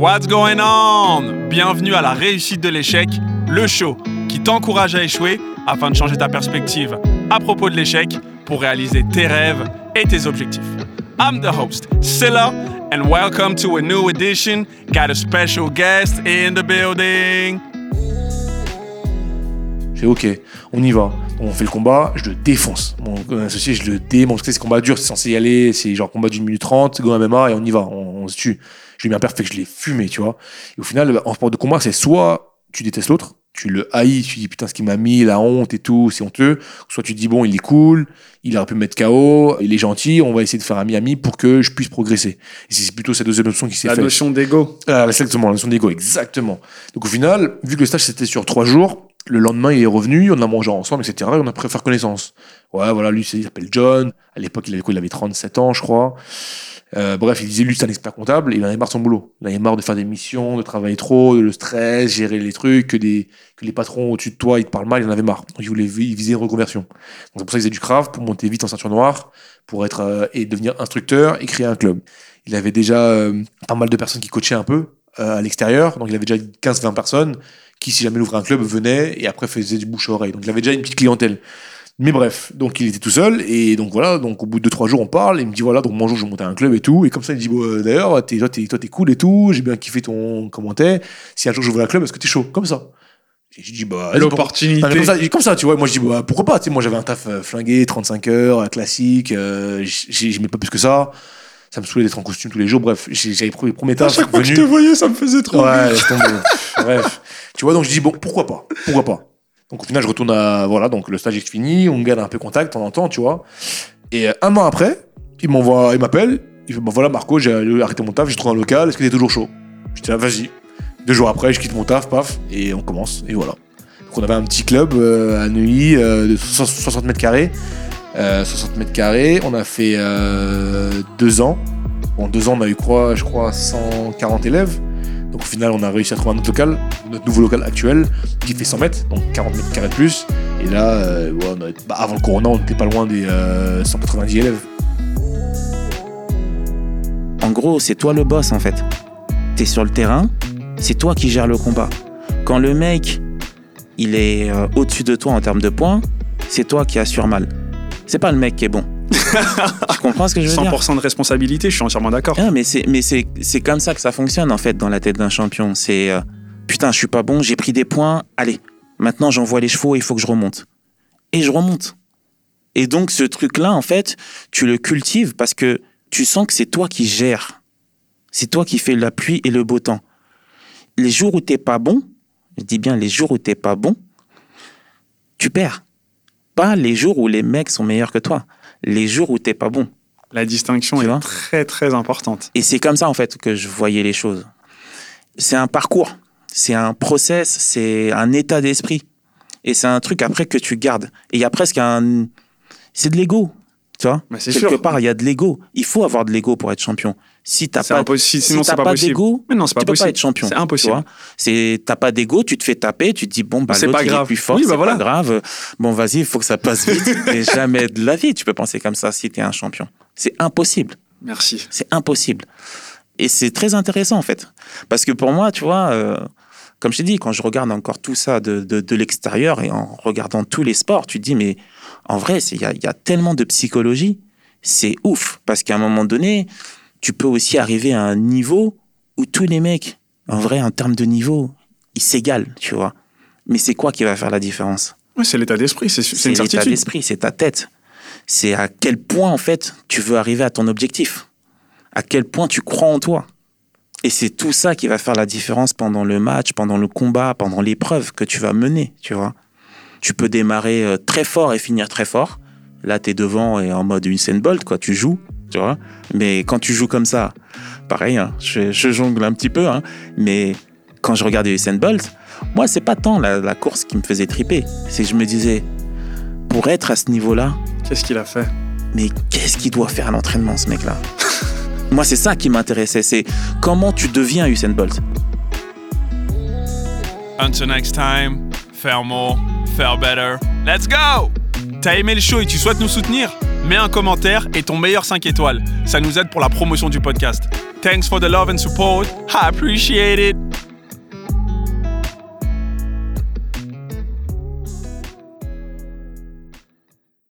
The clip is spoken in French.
What's going on? Bienvenue à la réussite de l'échec, le show qui t'encourage à échouer afin de changer ta perspective à propos de l'échec pour réaliser tes rêves et tes objectifs. I'm the host, Silla, and welcome to a new edition. Got a special guest in the building. J'ai ok, on y va. On fait le combat, je le défonce. Mon associé, je le démonte. C'est combat dur, c'est censé y aller, c'est genre combat d'une minute trente, go MMA et on y va, on, se tue. Je lui ai mis un fait que je l'ai fumé, tu vois. Et au final, en sport de combat, c'est soit tu détestes l'autre, tu le haïs, tu dis putain ce qu'il m'a mis, la honte et tout, c'est honteux. Soit tu dis bon, il est cool, il aurait pu me mettre KO, il est gentil, on va essayer de faire ami-ami pour que je puisse progresser. Et c'est plutôt cette deuxième option qui s'est faite. La notion d'ego. Ah, exactement, la notion d'ego, exactement. Donc au final, vu que le stage c'était sur trois jours, le lendemain, il est revenu, on a mangé ensemble, etc. Et on a pu faire connaissance. Ouais, voilà, lui, il s'appelle John. À l'époque, il avait quoi Il avait 37 ans, je crois. Euh, bref, il disait, lui, c'est un expert comptable. Il en avait marre de son boulot. Il en avait marre de faire des missions, de travailler trop, de le stress, gérer les trucs, que les patrons au-dessus de toi, ils te parlent mal. Il en avait marre. Donc, il voulait il visait une reconversion. Donc, c'est pour ça qu'il faisait du craft, pour monter vite en ceinture noire, pour être, euh, et devenir instructeur et créer un club. Il avait déjà euh, pas mal de personnes qui coachaient un peu à l'extérieur. Donc, il avait déjà 15-20 personnes qui, si jamais il ouvrait un club, venait et après faisait du bouche à oreille. Donc il avait déjà une petite clientèle. Mais bref, donc il était tout seul et donc voilà, donc au bout de 2-3 jours on parle, il me dit voilà, donc mon jour je montais un club et tout, et comme ça il dit bon, euh, d'ailleurs, toi t'es, toi t'es cool et tout, j'ai bien kiffé ton commentaire, si un jour j'ouvre un club, est-ce que t'es chaud? Comme ça. Et je dis bah l'opportunité. Comme ça, comme ça, tu vois, moi je dis bah pourquoi pas, tu sais, moi j'avais un taf euh, flingué, 35 heures, classique, euh, je mets pas plus que ça ça me saoulait d'être en costume tous les jours. Bref, j'avais pris premiers À chaque fois que je te voyais, ça me faisait trop. Ouais, Bref. Tu vois, donc je dis, bon, pourquoi pas? Pourquoi pas? Donc au final, je retourne à. Voilà, donc le stage est fini, on garde un peu contact, on entend, tu vois. Et euh, un an après, il m'envoie, il m'appelle, il fait, bon voilà, Marco, j'ai arrêté mon taf, j'ai trouvé un local, est-ce que t'es toujours chaud? Je dis, ah, vas-y. Deux jours après, je quitte mon taf, paf, et on commence, et voilà. Donc on avait un petit club euh, à Neuilly euh, de 60 mètres carrés. 60 mètres carrés, on a fait deux ans. En deux ans, on a eu quoi, je crois, 140 élèves. Donc au final, on a réussi à trouver un autre local, notre nouveau local actuel, qui fait 100 mètres, donc 40 mètres carrés de plus. Et là, euh, bah, avant le corona, on n'était pas loin des 190 euh, élèves. En gros, c'est toi le boss en fait. T'es sur le terrain, c'est toi qui gères le combat. Quand le mec, il est euh, au-dessus de toi en termes de points, c'est toi qui assure mal. C'est pas le mec qui est bon. tu comprends ce que je veux dire 100% de responsabilité, je suis entièrement d'accord. Ah, mais c'est mais c'est c'est comme ça que ça fonctionne en fait dans la tête d'un champion. C'est euh, putain, je suis pas bon, j'ai pris des points. Allez, maintenant j'envoie les chevaux, il faut que je remonte. Et je remonte. Et donc ce truc-là, en fait, tu le cultives parce que tu sens que c'est toi qui gères. C'est toi qui fais la pluie et le beau temps. Les jours où t'es pas bon, je dis bien les jours où t'es pas bon, tu perds. Pas les jours où les mecs sont meilleurs que toi les jours où t'es pas bon. La distinction est très très importante. Et c'est comme ça en fait que je voyais les choses. C'est un parcours, c'est un process, c'est un état d'esprit. Et c'est un truc après que tu gardes. Et il y a presque un... C'est de l'ego, tu vois Quelque sûr. part, il y a de l'ego. Il faut avoir de l'ego pour être champion. Si t'as pas, impossible. Sinon, si t'as pas, d'ego, tu pas peux pas être champion. C'est impossible. C'est t'as pas d'ego, tu te fais taper, tu te dis bon bah c'est pas grave. plus fort, oui, bah c'est pas grave. Bon vas-y, il faut que ça passe vite. Et jamais de la vie tu peux penser comme ça si t'es un champion. C'est impossible. Merci. C'est impossible. Et c'est très intéressant en fait, parce que pour moi, tu vois. Euh, comme je t'ai dit, quand je regarde encore tout ça de, de, de l'extérieur et en regardant tous les sports, tu te dis, mais en vrai, il y a, y a, tellement de psychologie, c'est ouf. Parce qu'à un moment donné, tu peux aussi arriver à un niveau où tous les mecs, en vrai, en termes de niveau, ils s'égalent, tu vois. Mais c'est quoi qui va faire la différence? Ouais, C'est l'état d'esprit, c'est une certitude. C'est l'état d'esprit, c'est ta tête. C'est à quel point, en fait, tu veux arriver à ton objectif. À quel point tu crois en toi. Et c'est tout ça qui va faire la différence pendant le match, pendant le combat, pendant l'épreuve que tu vas mener, tu vois. Tu peux démarrer euh, très fort et finir très fort. Là, tu es devant et en mode Usain Bolt, quoi. Tu joues, tu vois. Mais quand tu joues comme ça, pareil, hein, je, jongle un petit peu, hein, mais quand je regardais Usain Bolt, moi, c'est pas tant la, course qui me faisait triper. C'est que je me disais, pour être à ce niveau-là. Qu'est-ce qu'il a fait? Mais qu'est-ce qu'il doit faire à l'entraînement, ce mec-là? Moi, c'est ça qui m'intéressait. C'est comment tu deviens Usain Bolt. Until next time, faire more, faire better. Let's go! T'as aimé le show et tu souhaites nous soutenir? Mets un commentaire et ton meilleur 5 étoiles. Ça nous aide pour la promotion du podcast. Thanks for the love and support. I appreciate it.